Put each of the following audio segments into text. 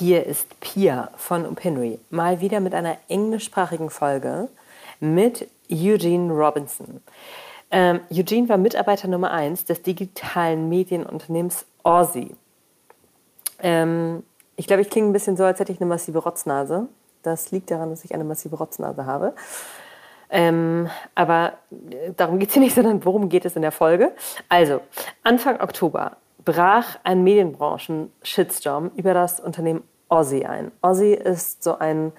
Hier ist Pia von Opinory, mal wieder mit einer englischsprachigen Folge mit Eugene Robinson. Ähm, Eugene war Mitarbeiter Nummer 1 des digitalen Medienunternehmens Aussie. Ähm, ich glaube, ich klinge ein bisschen so, als hätte ich eine massive Rotznase. Das liegt daran, dass ich eine massive Rotznase habe. Ähm, aber äh, darum geht es hier nicht, sondern worum geht es in der Folge? Also, Anfang Oktober brach ein Medienbranchen-Shitstorm über das Unternehmen Aussie ein. Aussie ist so ein,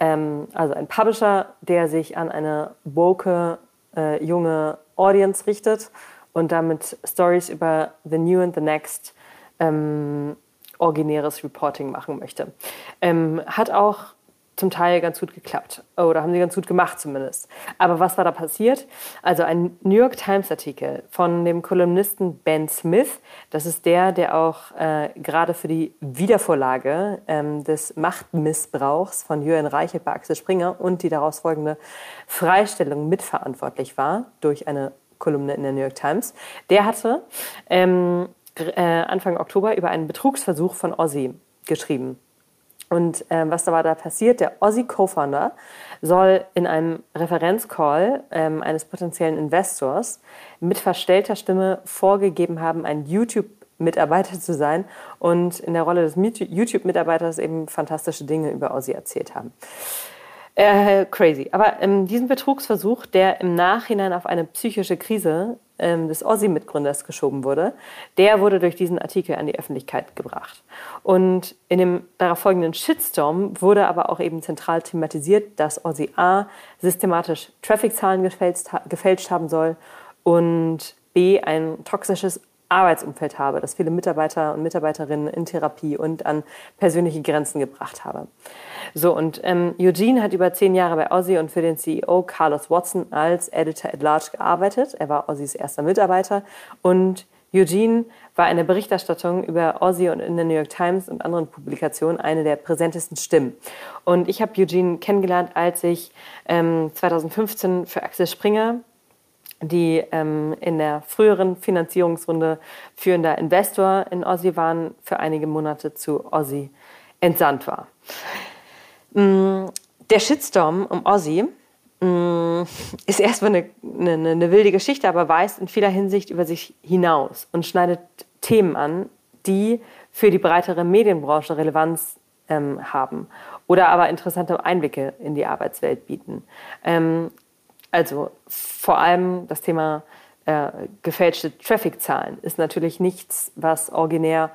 ähm, also ein Publisher, der sich an eine woke, äh, junge Audience richtet und damit Stories über The New and the Next ähm, originäres Reporting machen möchte. Ähm, hat auch zum Teil ganz gut geklappt. Oder haben sie ganz gut gemacht zumindest. Aber was war da passiert? Also ein New York Times Artikel von dem Kolumnisten Ben Smith. Das ist der, der auch äh, gerade für die Wiedervorlage ähm, des Machtmissbrauchs von Jürgen Reichelt bei Axel Springer und die daraus folgende Freistellung mitverantwortlich war durch eine Kolumne in der New York Times. Der hatte ähm, äh, Anfang Oktober über einen Betrugsversuch von Ozzy geschrieben. Und ähm, was da war da passiert? Der Aussie Co-Founder soll in einem Referenzcall ähm, eines potenziellen Investors mit verstellter Stimme vorgegeben haben, ein YouTube-Mitarbeiter zu sein und in der Rolle des YouTube-Mitarbeiters eben fantastische Dinge über Aussie erzählt haben. Äh, crazy. Aber ähm, diesen Betrugsversuch, der im Nachhinein auf eine psychische Krise ähm, des Aussie-Mitgründers geschoben wurde, der wurde durch diesen Artikel an die Öffentlichkeit gebracht. Und in dem darauf folgenden Shitstorm wurde aber auch eben zentral thematisiert, dass Aussie A systematisch Traffic-Zahlen gefälscht, gefälscht haben soll und B ein toxisches Arbeitsumfeld habe, das viele Mitarbeiter und Mitarbeiterinnen in Therapie und an persönliche Grenzen gebracht habe. So, und ähm, Eugene hat über zehn Jahre bei Ozzy und für den CEO Carlos Watson als Editor at Large gearbeitet. Er war Ozzys erster Mitarbeiter und Eugene war in der Berichterstattung über Ozzy und in der New York Times und anderen Publikationen eine der präsentesten Stimmen. Und ich habe Eugene kennengelernt, als ich ähm, 2015 für Axel Springer die ähm, in der früheren Finanzierungsrunde führender Investor in Aussie waren, für einige Monate zu Aussie entsandt war. Mm, der Shitstorm um Aussie mm, ist erstmal eine, eine, eine wilde Geschichte, aber weist in vieler Hinsicht über sich hinaus und schneidet Themen an, die für die breitere Medienbranche Relevanz ähm, haben oder aber interessante Einblicke in die Arbeitswelt bieten. Ähm, also vor allem das Thema äh, gefälschte Traffic-Zahlen ist natürlich nichts, was originär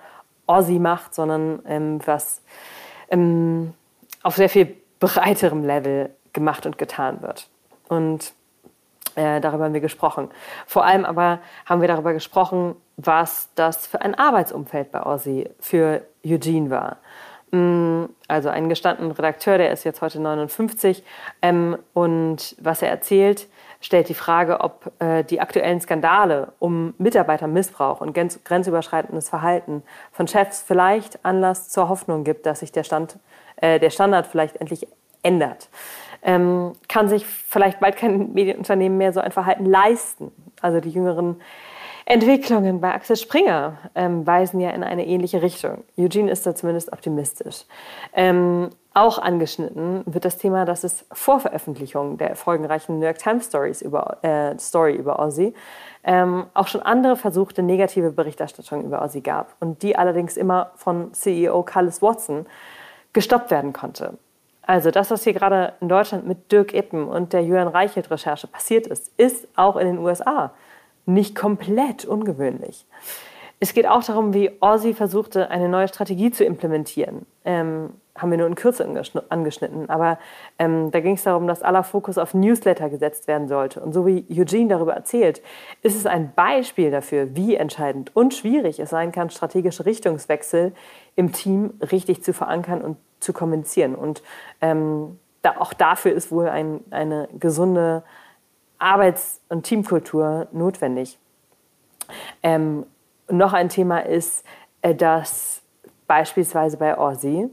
Aussie macht, sondern ähm, was ähm, auf sehr viel breiterem Level gemacht und getan wird. Und äh, darüber haben wir gesprochen. Vor allem aber haben wir darüber gesprochen, was das für ein Arbeitsumfeld bei Aussie für Eugene war. Mm, also ein gestandenen Redakteur, der ist jetzt heute 59 ähm, und was er erzählt, stellt die Frage, ob äh, die aktuellen Skandale um Mitarbeitermissbrauch und grenzüberschreitendes Verhalten von Chefs vielleicht Anlass zur Hoffnung gibt, dass sich der, Stand, äh, der Standard vielleicht endlich ändert. Ähm, kann sich vielleicht bald kein Medienunternehmen mehr so ein Verhalten leisten. Also die jüngeren Entwicklungen bei Axel Springer ähm, weisen ja in eine ähnliche Richtung. Eugene ist da zumindest optimistisch. Ähm, auch angeschnitten wird das Thema, dass es vor Veröffentlichung der folgenreichen New York Times Stories über, äh, Story über Ozzy ähm, auch schon andere versuchte negative Berichterstattung über Ozzy gab und die allerdings immer von CEO Carlos Watson gestoppt werden konnte. Also das, was hier gerade in Deutschland mit Dirk Ippen und der Jürgen Reichelt-Recherche passiert ist, ist auch in den USA nicht komplett ungewöhnlich. Es geht auch darum, wie Aussie versuchte, eine neue Strategie zu implementieren. Ähm, haben wir nur in Kürze angeschnitten. Aber ähm, da ging es darum, dass aller Fokus auf Newsletter gesetzt werden sollte. Und so wie Eugene darüber erzählt, ist es ein Beispiel dafür, wie entscheidend und schwierig es sein kann, strategische Richtungswechsel im Team richtig zu verankern und zu kommunizieren. Und ähm, da, auch dafür ist wohl ein, eine gesunde Arbeits- und Teamkultur notwendig. Ähm, noch ein Thema ist, äh, dass beispielsweise bei Aussie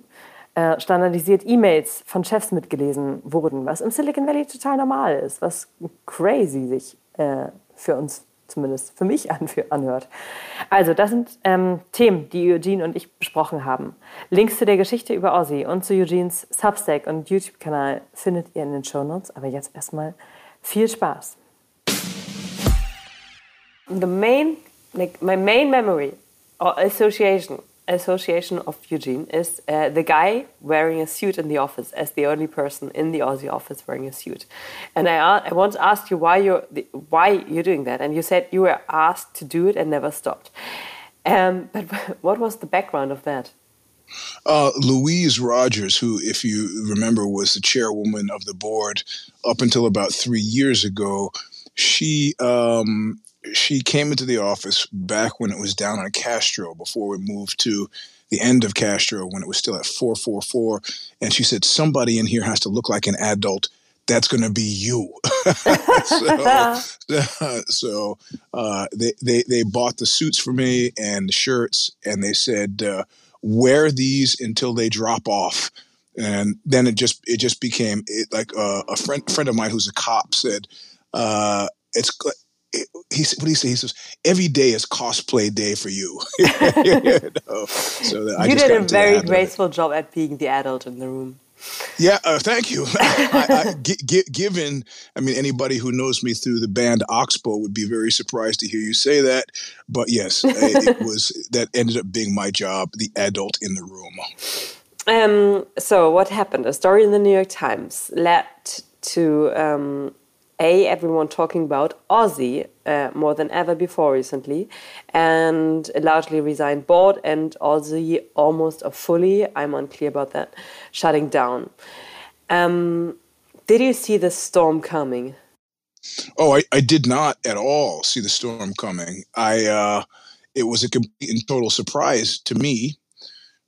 äh, standardisiert E-Mails von Chefs mitgelesen wurden, was im Silicon Valley total normal ist, was crazy sich äh, für uns zumindest für mich anhört. Also, das sind ähm, Themen, die Eugene und ich besprochen haben. Links zu der Geschichte über Ozzy und zu Eugenes Substack und YouTube-Kanal findet ihr in den Show Notes. Aber jetzt erstmal viel Spaß. The main, like my main memory or association association of Eugene is uh, the guy wearing a suit in the office as the only person in the OZY office wearing a suit. And I, I once asked you why you're why you're doing that, and you said you were asked to do it and never stopped. Um, but what was the background of that? Uh, Louise Rogers, who, if you remember, was the chairwoman of the board up until about three years ago, she um, she came into the office back when it was down on Castro before we moved to the end of Castro when it was still at 444. And she said, Somebody in here has to look like an adult. That's going to be you. so, so uh, they, they, they bought the suits for me and the shirts, and they said, uh, wear these until they drop off and then it just it just became it, like uh, a friend friend of mine who's a cop said uh, it's he said, what do you say? He says, every day is cosplay day for you. you, know? so you did a very graceful job at being the adult in the room. Yeah, uh, thank you. I, I, g- given, I mean, anybody who knows me through the band Oxbow would be very surprised to hear you say that. But yes, it was that ended up being my job, the adult in the room. Um, so, what happened? A story in the New York Times led to um, a everyone talking about OZY uh, more than ever before recently, and a largely resigned board, and OZY almost or fully, I'm unclear about that, shutting down. Um, did you see the storm coming? Oh, I, I did not at all see the storm coming. I uh, it was a complete and total surprise to me.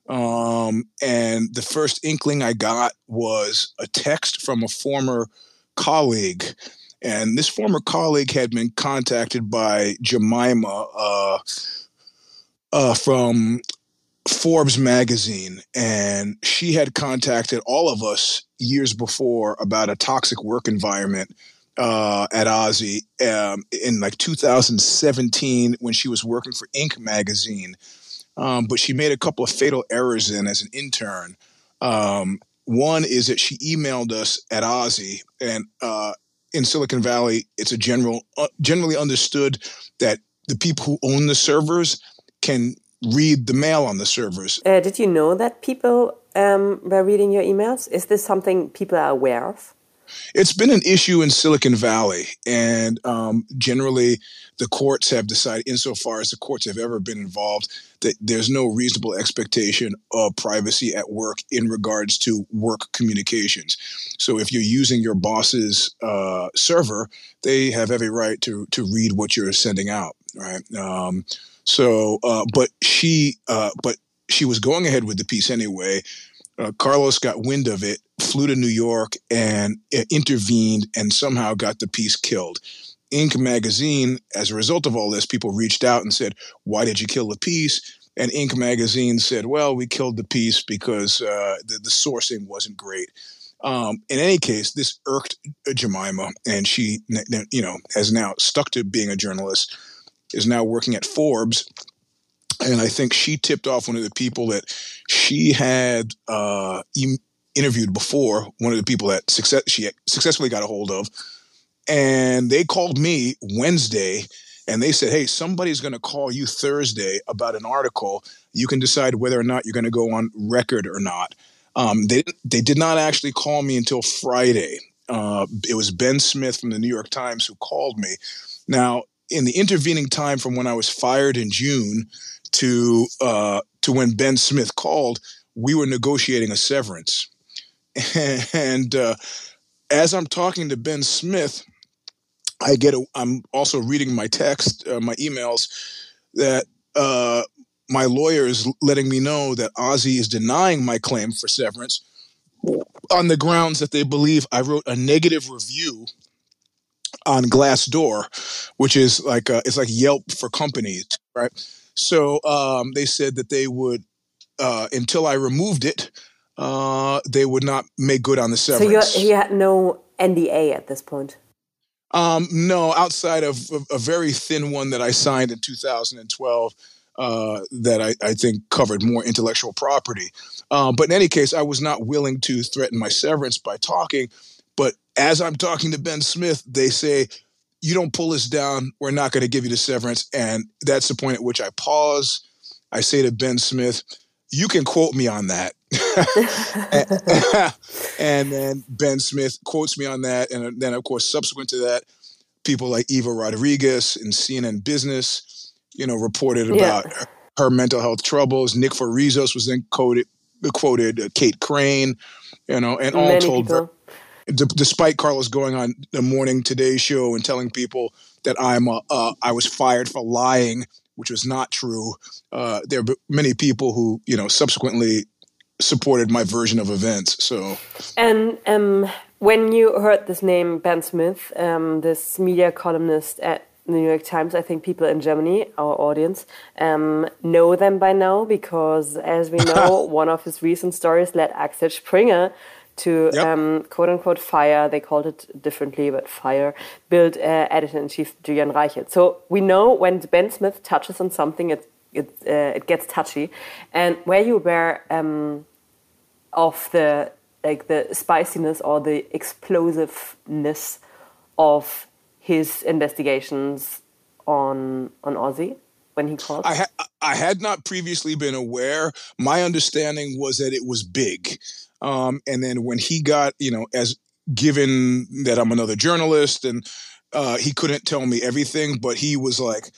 Um, and the first inkling I got was a text from a former colleague. And this former colleague had been contacted by Jemima uh, uh, from Forbes magazine, and she had contacted all of us years before about a toxic work environment uh, at OZY um, in like 2017 when she was working for Inc. magazine. Um, but she made a couple of fatal errors in as an intern. Um, one is that she emailed us at OZY, and uh, in Silicon Valley, it's a general, uh, generally understood that the people who own the servers can read the mail on the servers. Uh, did you know that people um, were reading your emails? Is this something people are aware of? It's been an issue in Silicon Valley, and um, generally, the courts have decided, insofar as the courts have ever been involved, that there's no reasonable expectation of privacy at work in regards to work communications. So, if you're using your boss's uh, server, they have every right to to read what you're sending out, right? Um, so, uh, but she, uh, but she was going ahead with the piece anyway. Uh, Carlos got wind of it, flew to New York, and uh, intervened, and somehow got the piece killed. Inc. magazine, as a result of all this, people reached out and said, Why did you kill the piece? And Inc. magazine said, Well, we killed the piece because uh, the, the sourcing wasn't great. Um, in any case, this irked Jemima, and she, you know, has now stuck to being a journalist, is now working at Forbes. And I think she tipped off one of the people that she had uh, e- interviewed before, one of the people that success she successfully got a hold of, and they called me Wednesday and they said, Hey, somebody's going to call you Thursday about an article. You can decide whether or not you're going to go on record or not. Um, they, they did not actually call me until Friday. Uh, it was Ben Smith from the New York Times who called me. Now, in the intervening time from when I was fired in June to uh, to when Ben Smith called, we were negotiating a severance. And uh, as I'm talking to Ben Smith, I get a, I'm also reading my text, uh, my emails that uh, my lawyer is letting me know that OZY is denying my claim for severance on the grounds that they believe I wrote a negative review on Glassdoor, which is like a, it's like Yelp for companies, right? So um, they said that they would uh, until I removed it, uh, they would not make good on the severance. So you had no NDA at this point. Um, no, outside of a, a, very thin one that I signed in 2012 uh, that I, I, think covered more intellectual property. Um, but in any case, I was not willing to threaten my severance by talking. But as I'm talking to Ben Smith, they say, You don't pull us down, we're not going to give you the severance. And that's the point at which I pause. I say to Ben Smith, You can quote me on that. and then Ben Smith quotes me on that. And then, of course, subsequent to that, people like Eva Rodriguez in CNN Business, you know, reported about yeah. her mental health troubles. Nick Farizos was then quoted, quoted uh, Kate Crane, you know, and all Many told, people. D- despite Carlos going on the morning Today show and telling people that I'm a, uh, I was fired for lying, which was not true. Uh, there are many people who, you know, subsequently supported my version of events. So, and um, when you heard this name, Ben Smith, um, this media columnist at the New York Times, I think people in Germany, our audience, um, know them by now because, as we know, one of his recent stories led Axel Springer to yep. um, quote unquote fire, they called it differently, but fire, Bild uh, editor in chief Julian Reichelt. So we know when Ben Smith touches on something, it it, uh, it gets touchy. And where you were um, of the like the spiciness or the explosiveness of his investigations on on OZY when he called? I, ha- I had not previously been aware. My understanding was that it was big, um, and then when he got, you know, as given that I'm another journalist, and uh, he couldn't tell me everything, but he was like,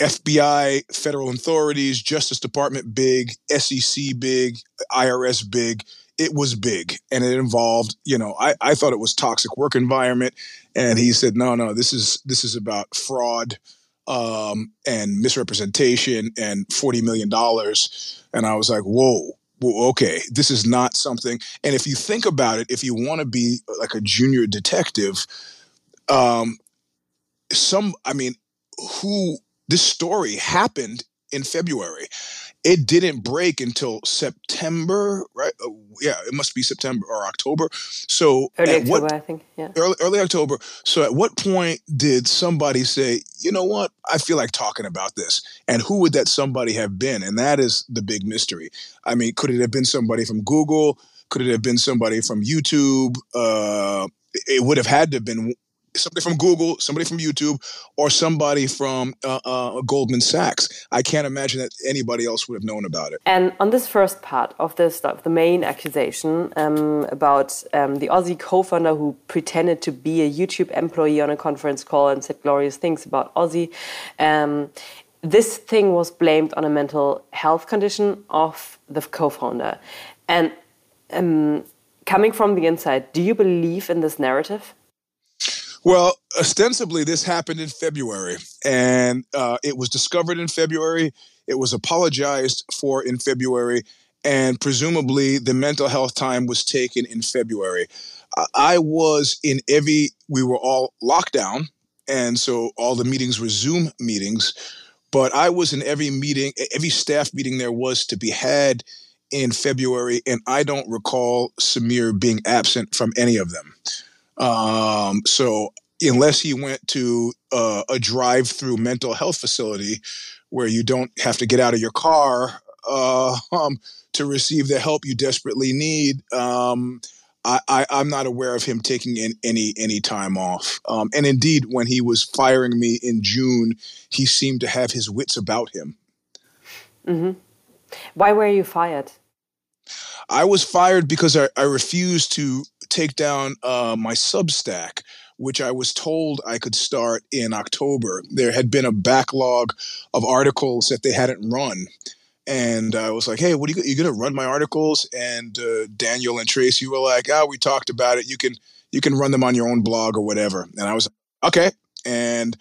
FBI, federal authorities, Justice Department big, SEC big, IRS big. It was big and it involved, you know, I, I thought it was toxic work environment. And he said, no, no, this is this is about fraud um, and misrepresentation and $40 million. And I was like, whoa, well, okay, this is not something. And if you think about it, if you want to be like a junior detective, um, some, I mean, who this story happened in February. It didn't break until September, right? Uh, yeah, it must be September or October. So early October, what, I think. Yeah, early, early October. So at what point did somebody say, you know what, I feel like talking about this? And who would that somebody have been? And that is the big mystery. I mean, could it have been somebody from Google? Could it have been somebody from YouTube? Uh, it would have had to have been somebody from Google, somebody from YouTube, or somebody from uh, uh, Goldman Sachs. I can't imagine that anybody else would have known about it. And on this first part of the stuff, the main accusation um, about um, the OZY co-founder who pretended to be a YouTube employee on a conference call and said glorious things about OZY. Um, this thing was blamed on a mental health condition of the co-founder. And um, coming from the inside, do you believe in this narrative? Well, ostensibly, this happened in February, and uh, it was discovered in February. It was apologized for in February, and presumably the mental health time was taken in February. I was in every, we were all locked down, and so all the meetings were Zoom meetings, but I was in every meeting, every staff meeting there was to be had in February, and I don't recall Samir being absent from any of them. Um, so unless he went to uh, a drive-through mental health facility where you don't have to get out of your car uh, um, to receive the help you desperately need, um, I, am not aware of him taking in any any time off. Um, and indeed, when he was firing me in June, he seemed to have his wits about him. Mm-hmm. Why were you fired? I was fired because I, I refused to take down uh, my Substack, which I was told I could start in October. There had been a backlog of articles that they hadn't run. And I was like, hey, what are you, you going to run my articles? And uh, Daniel and Tracy were like, oh, we talked about it. You can you can run them on your own blog or whatever. And I was okay. And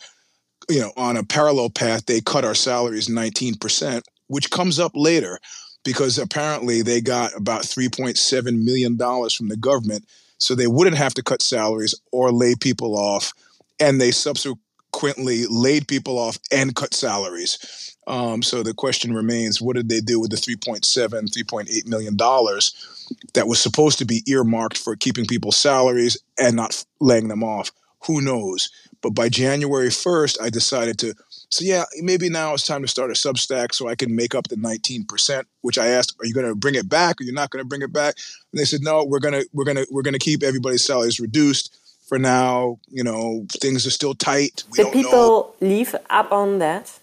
you know, on a parallel path, they cut our salaries 19%, which comes up later because apparently they got about $3.7 million from the government. So they wouldn't have to cut salaries or lay people off. And they subsequently laid people off and cut salaries. Um, so the question remains what did they do with the 3.7, 3.8 million dollars that was supposed to be earmarked for keeping people's salaries and not laying them off? Who knows? But by January 1st, I decided to. So yeah, maybe now it's time to start a Substack so I can make up the 19%. Which I asked, are you going to bring it back? Or you're not going to bring it back? And they said, no, we're gonna we're gonna we're gonna keep everybody's salaries reduced for now. You know, things are still tight. We Did people know. leave up on that?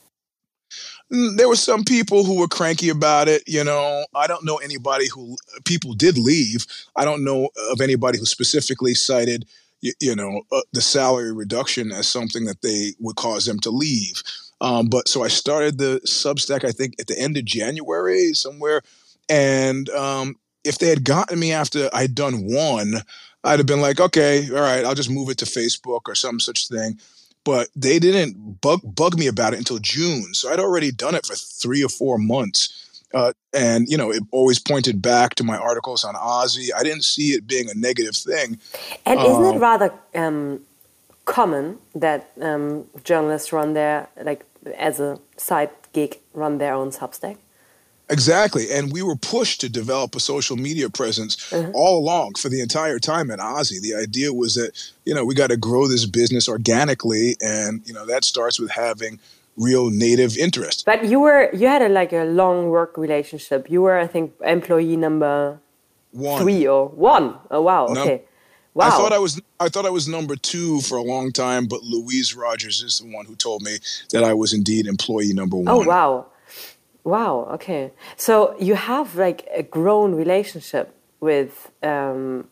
Mm, there were some people who were cranky about it. You know, I don't know anybody who people did leave. I don't know of anybody who specifically cited, you, you know, uh, the salary reduction as something that they would cause them to leave. Um, but so I started the Substack, I think, at the end of January somewhere. And um, if they had gotten me after I'd done one, I'd have been like, okay, all right, I'll just move it to Facebook or some such thing but they didn't bug bug me about it until June. So I'd already done it for three or four months. Uh, and you know, it always pointed back to my articles on OZY. I didn't see it being a negative thing. And isn't it um, rather um, common that um, journalists run their like as a side gig run their own Substack? Exactly. And we were pushed to develop a social media presence mm-hmm. all along for the entire time at OZY. The idea was that, you know, we got to grow this business organically. And, you know, that starts with having real native interest. But you were, you had a, like a long work relationship. You were, I think, employee number one. three or one. Oh, wow. Okay. Wow. I thought I was I thought I was number two for a long time, but Louise Rogers is the one who told me that I was indeed employee number oh, one. Oh wow. Wow. Okay. So you have like a grown relationship with um,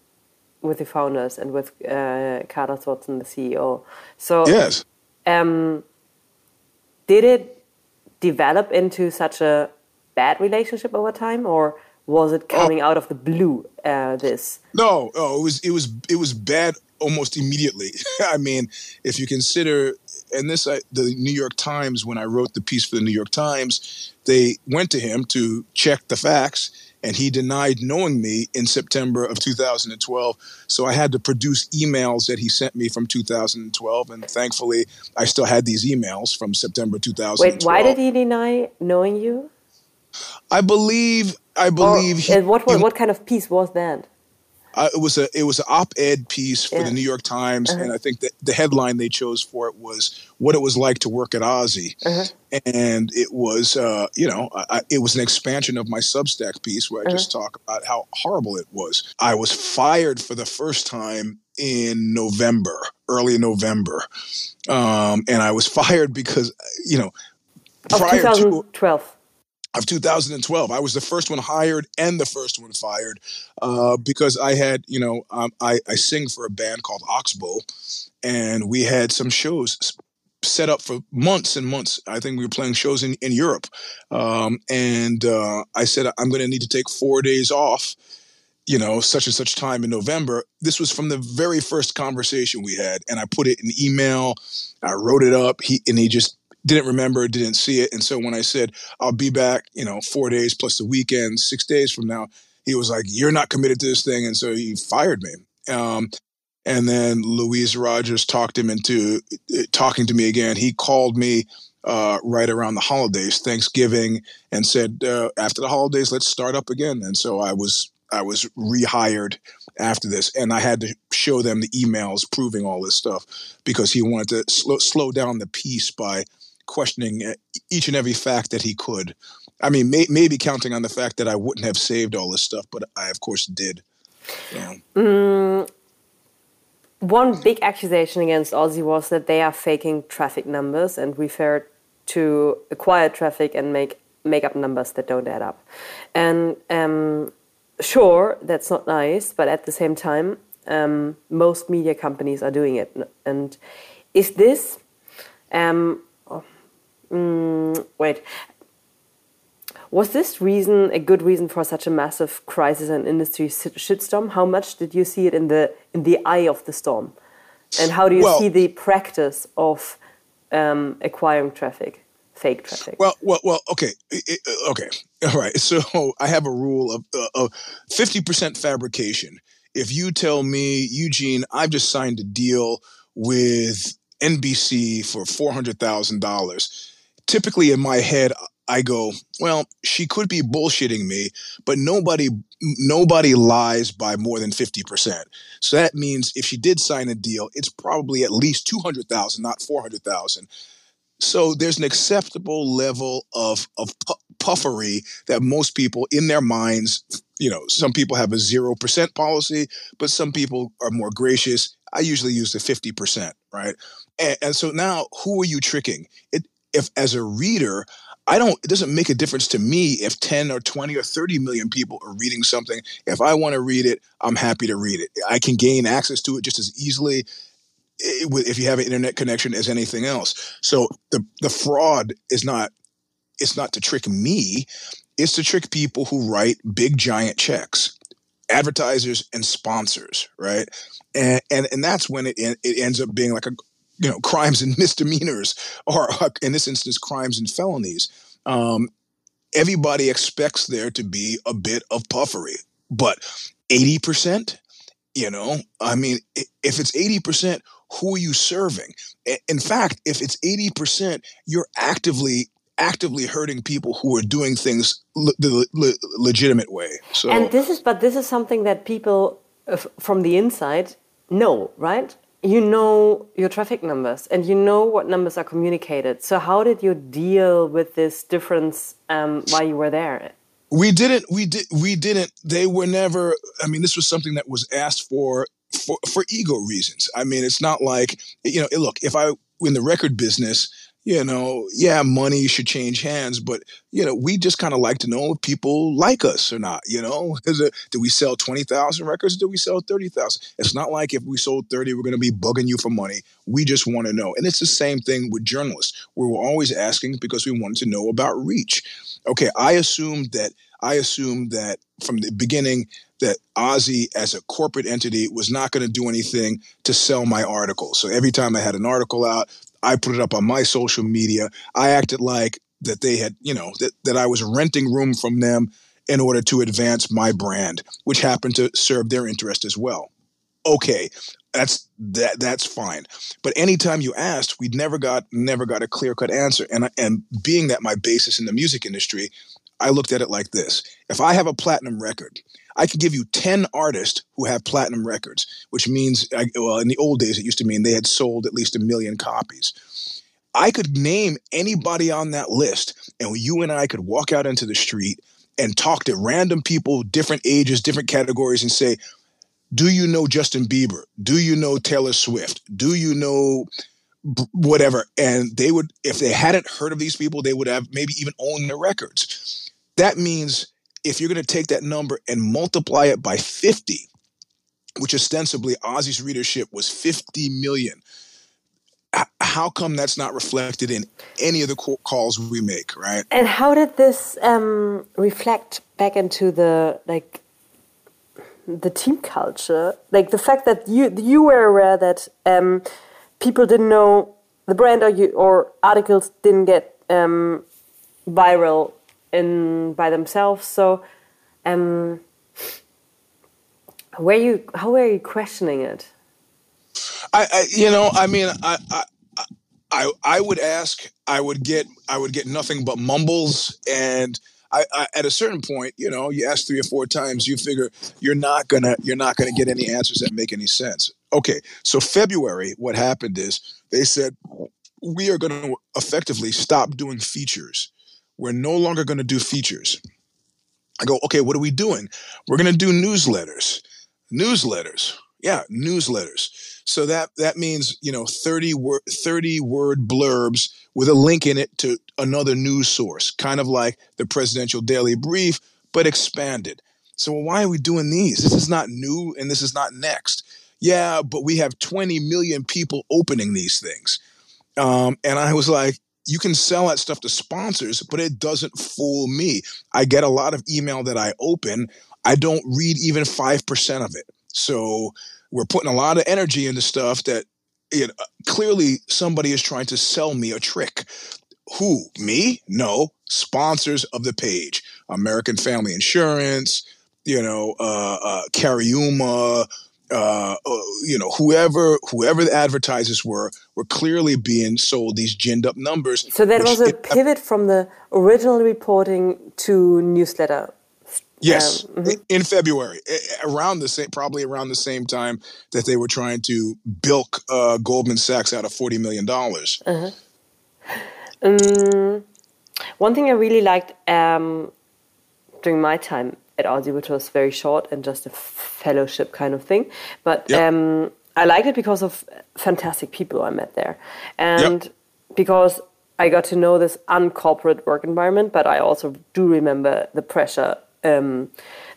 with the founders and with uh, Carlos Watson, the CEO. So yes. Um, did it develop into such a bad relationship over time, or was it coming uh, out of the blue? Uh, this no, oh, it was it was it was bad almost immediately. I mean, if you consider, and this, I, the New York Times, when I wrote the piece for the New York Times, they went to him to check the facts, and he denied knowing me in September of 2012. So I had to produce emails that he sent me from 2012, and thankfully, I still had these emails from September 2012. Wait, why did he deny knowing you? I believe. I believe. Or, he, what, what, what kind of piece was that? Uh, it was a it was an op-ed piece for yeah. the New York Times, uh-huh. and I think that the headline they chose for it was "What it was like to work at OZY," uh-huh. and it was uh, you know I, it was an expansion of my Substack piece where I uh-huh. just talk about how horrible it was. I was fired for the first time in November, early November, um, and I was fired because you know prior of 2012. To, of 2012. I was the first one hired and the first one fired uh, because I had, you know, um, I, I sing for a band called Oxbow, and we had some shows set up for months and months. I think we were playing shows in, in Europe. Um, and uh, I said, I'm going to need to take four days off, you know, such and such time in November. This was from the very first conversation we had. And I put it in email. I wrote it up. He, and he just didn't remember, didn't see it. And so when I said, I'll be back, you know, four days plus the weekend, six days from now, he was like, You're not committed to this thing. And so he fired me. Um, and then Louise Rogers talked him into uh, talking to me again. He called me uh, right around the holidays, Thanksgiving, and said, uh, After the holidays, let's start up again. And so I was I was rehired after this, and I had to show them the emails proving all this stuff because he wanted to slow, slow down the piece by questioning uh, each and every fact that he could. I mean, may, maybe counting on the fact that I wouldn't have saved all this stuff, but I, of course, did. Yeah. Mm, one big accusation against OZY was that they are faking traffic numbers and refer to acquired traffic and make make up numbers that don't add up. And um, sure, that's not nice, but at the same time, um, most media companies are doing it. And is this um, Mm, wait. Was this reason a good reason for such a massive crisis and industry shitstorm? How much did you see it in the in the eye of the storm? And how do you well, see the practice of um, acquiring traffic, fake traffic? Well, well, well. Okay, okay, all right. So I have a rule of uh, of fifty percent fabrication. If you tell me, Eugene, I've just signed a deal with NBC for four hundred thousand dollars typically in my head, I go, well, she could be bullshitting me, but nobody nobody lies by more than 50%. So that means if she did sign a deal, it's probably at least 200,000, not 400,000. So there's an acceptable level of of puffery that most people in their minds, you know, some people have a 0% policy, but some people are more gracious. I usually use the 50%, right? And, and so now who are you tricking? It if as a reader, I don't, it doesn't make a difference to me if 10 or 20 or 30 million people are reading something. If I want to read it, I'm happy to read it. I can gain access to it just as easily eh, if you have an internet connection as anything else. So the, the fraud is not, it's not to trick me. It's to trick people who write big giant checks, advertisers and sponsors, right? And, and, and that's when it, it ends up being like a, you know crimes and misdemeanors or in this instance crimes and felonies um, everybody expects there to be a bit of puffery. But 80% you know i mean if it's 80% who are you serving? In fact if it's 80% you're actively actively hurting people who are doing things the le- legitimate way. So and this is but this is something that people uh, from the inside know right you know your traffic numbers and you know what numbers are communicated. So how did you deal with this difference um, while you were there? We didn't. We did. We didn't. They were never. I mean, this was something that was asked for for for ego reasons. I mean, it's not like you know. Look, if I in the record business, you know, yeah, money should change hands, but you know, we just kind of like to know if people like us or not. You know, it, do we sell twenty thousand records? do we sell thirty thousand? It's not like if we sold thirty, we're going to be bugging you for money. We just want to know, and it's the same thing with journalists. We were always asking because we wanted to know about reach. Okay, I assumed that I assumed that from the beginning that OZY as a corporate entity was not going to do anything to sell my article. So every time I had an article out, I put it up on my social media. I acted like that they had, you know, that, that I was renting room from them in order to advance my brand, which happened to serve their interest as well. Okay, that's that that's fine. But anytime you asked, we never got never got a clear cut answer. And and being that my basis in the music industry, I looked at it like this: if I have a platinum record I can give you 10 artists who have platinum records, which means, well, in the old days, it used to mean they had sold at least a million copies. I could name anybody on that list, and you and I could walk out into the street and talk to random people, different ages, different categories, and say, Do you know Justin Bieber? Do you know Taylor Swift? Do you know whatever? And they would, if they hadn't heard of these people, they would have maybe even owned their records. That means if you're going to take that number and multiply it by 50, which ostensibly OZY's readership was 50 million, how come that's not reflected in any of the calls we make, right? And how did this um, reflect back into the like the team culture? Like the fact that you you were aware that um, people didn't know the brand or you or articles didn't get um, viral in by themselves. So, um, were you how are you questioning it? I, I you know, I mean, I, I, I, I would ask, I would get, I would get nothing but mumbles, and I, I, at a certain point, you know, you ask three or four times, you figure you're not gonna, you're not gonna get any answers that make any sense. Okay, so February, what happened is they said we are going to effectively stop doing features we're no longer going to do features. I go, okay, what are we doing? We're going to do newsletters. Newsletters. Yeah, newsletters. So that that means, you know, 30 word 30 word blurbs with a link in it to another news source, kind of like the presidential daily brief but expanded. So why are we doing these? This is not new and this is not next. Yeah, but we have 20 million people opening these things. Um, and I was like, you can sell that stuff to sponsors, but it doesn't fool me. I get a lot of email that I open. I don't read even 5% of it. So we're putting a lot of energy into stuff that know, clearly somebody is trying to sell me a trick. Who? Me? No. Sponsors of the page. American Family Insurance, you know, uh, uh, Cariuma, uh, uh, you know, whoever whoever the advertisers were were clearly being sold these ginned up numbers. So that was a it, pivot from the original reporting to newsletter Yes, um, mm-hmm. in February, around the same, probably around the same time that they were trying to bilk uh, Goldman Sachs out of forty million dollars. Uh-huh. Um, one thing I really liked um, during my time at OZY, which was very short and just a fellowship kind of thing, but yep. Um, I liked it because of fantastic people I met there, and yep. because I got to know this uncorporate work environment. But I also do remember the pressure um,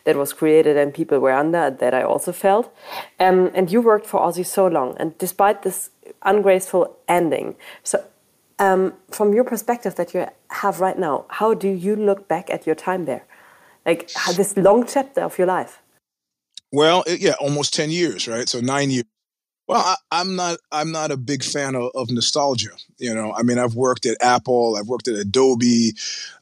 that was created and people were under that I also felt. Um, and you worked for OZY so long, and despite this ungraceful ending, so um, from your perspective that you have right now, how do you look back at your time there, like this long chapter of your life? Well, it, yeah, almost ten years, right? So nine years. Well, I, am not. I'm not a big fan of, of, nostalgia. You know, I mean, I've worked at Apple. I've worked at Adobe.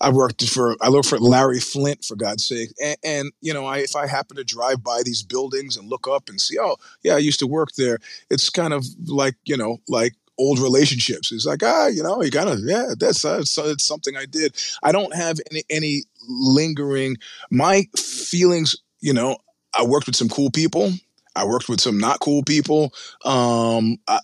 I've worked for. I worked for Larry Flynt, for God's sake. And, and you know, I, if I happen to drive by these buildings and look up and see, oh, yeah, I used to work there. It's kind of like you know, like old relationships. It's like ah, you know, you of yeah, that's uh, it's something I did. I don't have any any lingering. My feelings, you know, I worked with some cool people. I worked with some not cool people. Um, I,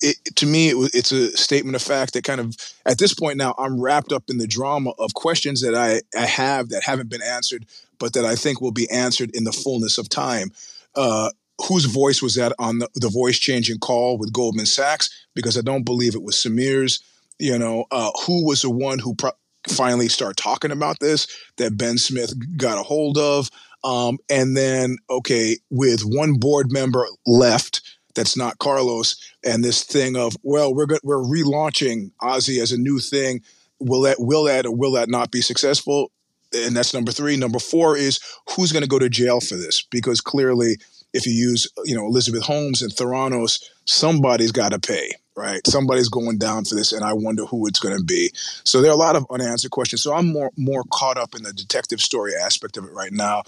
it, to me, it, it's a statement of fact that kind of at this point now I'm wrapped up in the drama of questions that I, I have that haven't been answered, but that I think will be answered in the fullness of time. Uh, whose voice was that on the, the voice changing call with Goldman Sachs? Because I don't believe it was Samir's. You know, uh, who was the one who pro- finally started talking about this that Ben Smith got a hold of? Um, and then, okay, with one board member left, that's not Carlos, and this thing of well, we're go- we're relaunching OZY as a new thing. Will that will that or will that not be successful? And that's number three. Number four is who's going to go to jail for this? Because clearly, if you use you know Elizabeth Holmes and Theranos, somebody's got to pay right? Somebody's going down for this, and I wonder who it's going to be. So there are a lot of unanswered questions. So I'm more more caught up in the detective story aspect of it right now.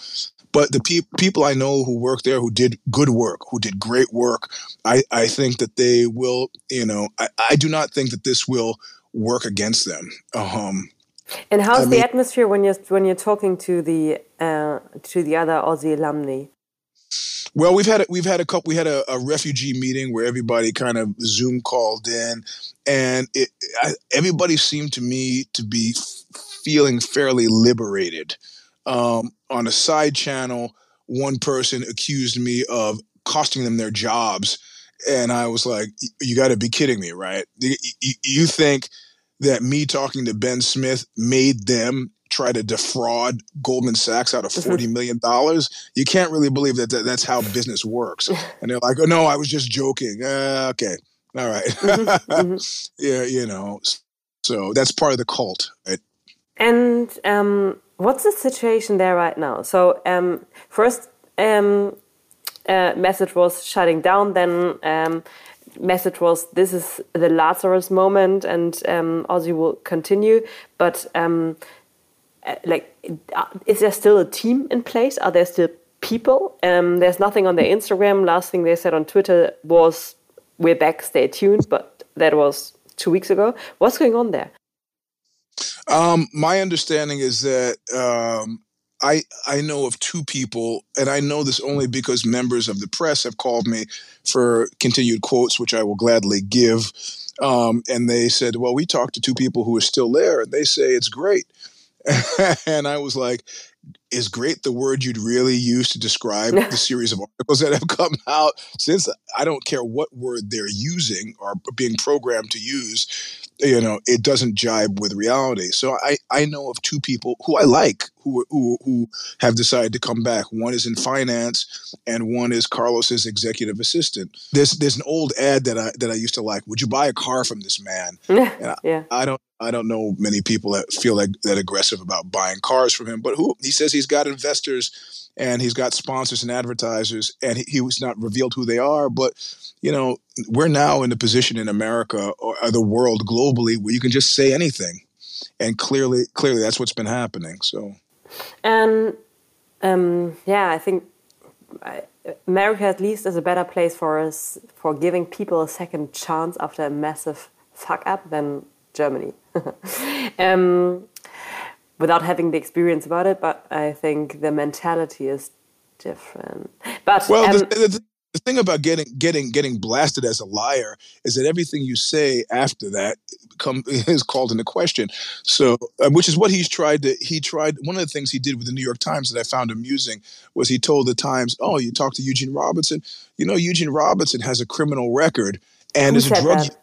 But the pe- people I know who work there, who did good work, who did great work, I, I think that they will, you know, I, I do not think that this will work against them. Um, and how's I the atmosphere when you're when you're talking to the uh, to the other OZY alumni? Well, we've had a, we've had a couple. We had a, a refugee meeting where everybody kind of Zoom called in, and it, I, everybody seemed to me to be feeling fairly liberated. Um, on a side channel, one person accused me of costing them their jobs, and I was like, "You got to be kidding me, right? You, you think that me talking to Ben Smith made them try to defraud Goldman Sachs out of mm-hmm. forty million dollars. You can't really believe that, that, that's how business works. And they're like, "Oh no, I was just joking." Uh, okay, all right. mm-hmm. mm-hmm. yeah, you know. So that's part of the cult. Right? And um, what's the situation there right now? So um, first um, uh, message was shutting down. Then um, message was this is the Lazarus moment, and um, OZY will continue. But um, like uh, is there still a team in place? Are there still people? Um, there's nothing on their instagram. Last thing they said on twitter was we're back stay tuned but that was two weeks ago. What's going on there? Um, my understanding is that um, I I know of two people, and I know this only because members of the press have called me for continued quotes, which I will gladly give. Um, and they said, "Well, we talked to two people who are still there, and they say it's great." and I was like, is great the word you'd really use to describe the series of articles that have come out since I don't care what word they're using or being programmed to use, you know, it doesn't jibe with reality. So I, I know of two people who I like who, who, who have decided to come back. One is in finance and one is Carlos's executive assistant. There's, there's an old ad that I, that I used to like. Would you buy a car from this man? yeah. I, I don't, I don't know many people that feel like that aggressive about buying cars from him, but who he says he's got investors and he's got sponsors and advertisers, and he, he was not revealed who they are. But you know, we're now in the position in America or the world globally where you can just say anything, and clearly, clearly, that's what's been happening. So, and um, yeah, I think. America at least is a better place for us for giving people a second chance after a massive fuck up than Germany. um, without having the experience about it, but I think the mentality is different. But well, um, the, the, the thing about getting getting getting blasted as a liar is that everything you say after that come is called into question. So, uh, which is what he's tried to he tried. One of the things he did with the New York Times that I found amusing was he told the Times, "Oh, you talked to Eugene Robinson. You know, Eugene Robinson has a criminal record and Who is a drug." that?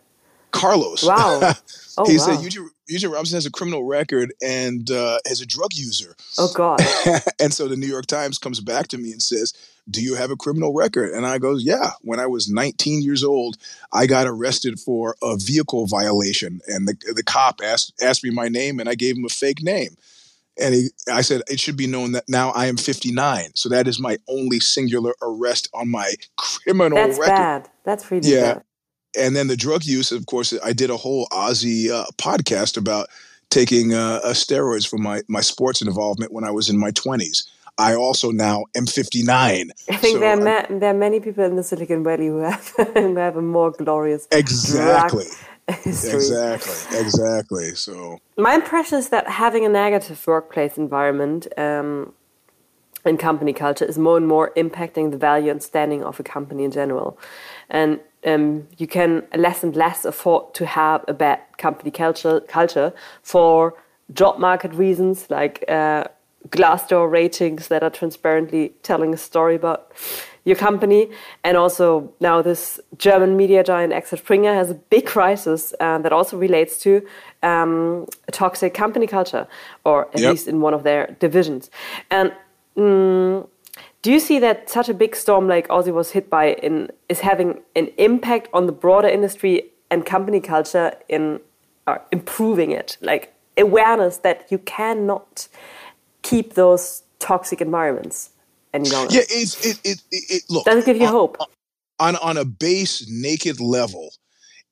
Carlos. Wow. Oh, he wow. said Eugene, Eugene Robinson has a criminal record and uh, is a drug user. oh God. and so the New York Times comes back to me and says, "Do you have a criminal record?" And I goes, "Yeah. When I was 19 years old, I got arrested for a vehicle violation, and the the cop asked asked me my name, and I gave him a fake name." And he, I said, "It should be known that now I am 59, so that is my only singular arrest on my criminal That's record." bad. That's really Yeah. bad. And then the drug use of course i did a whole OZY uh, podcast about taking uh, uh, steroids for my, my sports involvement when i was in my 20s i also now am 59 I think So there, are I- ma- there are many people in the Silicon Valley who have, who have a more glorious exactly. exactly. Exactly. So My impression is that having a negative workplace environment um, and company culture is more and more impacting the value and standing of a company in general. And um, you can less and less afford to have a bad company culture, culture for job market reasons like uh, Glassdoor ratings that are transparently telling a story about your company. And also now this German media giant Axel Springer has a big crisis uh, that also relates to um, a toxic company culture, or at Yep. least in one of their divisions. And mm, do you see that such a big storm like OZY was hit by in, is having an impact on the broader industry and company culture in uh, improving it? Like awareness that you cannot keep those toxic environments any longer. yeah it's it, it, it, look Does it give you on- hope? on on a base naked level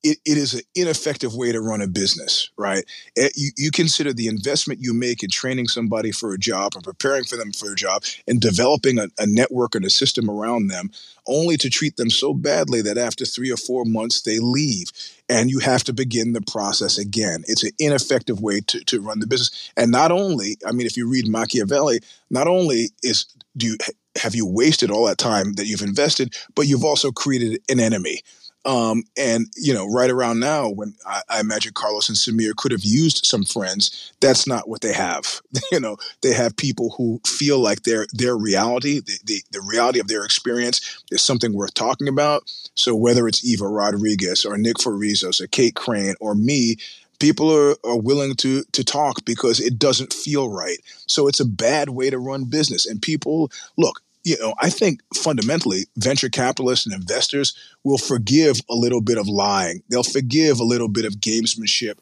it, it is an ineffective way to run a business right? Eh, you, you consider the investment you make in training somebody for a job and preparing for them for a job and developing a, a network and a system around them only to treat them so badly that after three or four months they leave and you have to begin the process again. It's an ineffective way to, to run the business. And not only i mean if you read machiavelli not only is do you have you wasted all that time that you've invested but you've also created an enemy um, and you know, right around now, when I, I imagine Carlos and Samir could have used some friends, that's not what they have. you know, they have people who feel like their their reality, the, the the reality of their experience, is something worth talking about. So whether it's Eva Rodriguez or Nick Farizos or Kate Crane or me, people are, are willing to to talk because it doesn't feel right. So it's a bad way to run business. And people look, you know, I think fundamentally venture capitalists and investors will forgive a little bit of lying. They'll forgive a little bit of gamesmanship.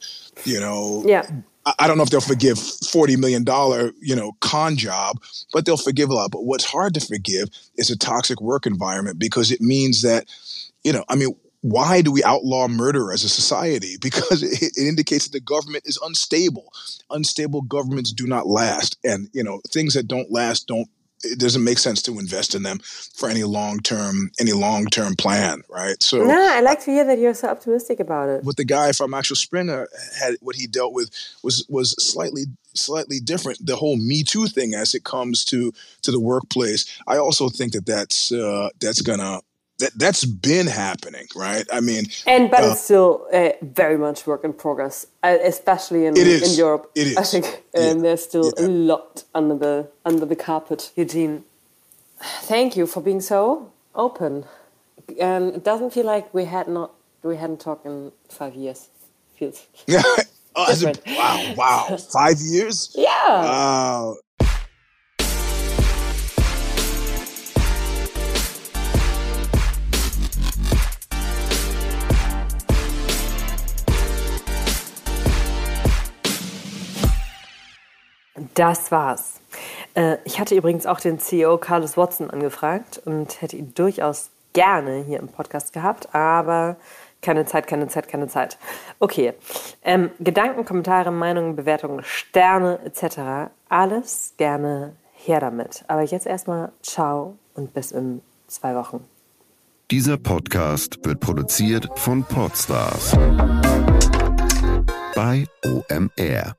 You know, Yeah. I, I don't know if they'll forgive forty million dollar, you know, con job, but they'll forgive a lot. But what's hard to forgive is a toxic work environment because it means that, you know, I mean, why do we outlaw murder as a society? Because it, it indicates that the government is unstable. Unstable governments do not last, and you know, things that don't last don't. It doesn't make sense to invest in them for any long term any long term plan, right? So No, I like to hear that you're so optimistic about it. what the guy from Axel Springer had what he dealt with was was slightly slightly different. The whole Me Too thing, as it comes to to the workplace, I also think that that's uh, that's gonna that that's been happening, right? I mean, And but Uh, it's still uh, very much work in progress, uh, especially in, It is. in Europe. It I is. think um, Yeah. there's still a lot under the under the carpet. Eugene, thank you for being so open. And it doesn't feel like we had not we hadn't talked in five years. Feels oh, it- wow, wow, five years, yeah. wow. Das war's. Äh, Ich hatte übrigens auch den CEO Carlos Watson angefragt und hätte ihn durchaus gerne hier im Podcast gehabt, aber keine Zeit, keine Zeit, keine Zeit. Okay, ähm, Gedanken, Kommentare, Meinungen, Bewertungen, Sterne etc. Alles gerne her damit. Aber jetzt erstmal ciao und bis in zwei Wochen. Dieser Podcast wird produziert von Podstars bei OMR.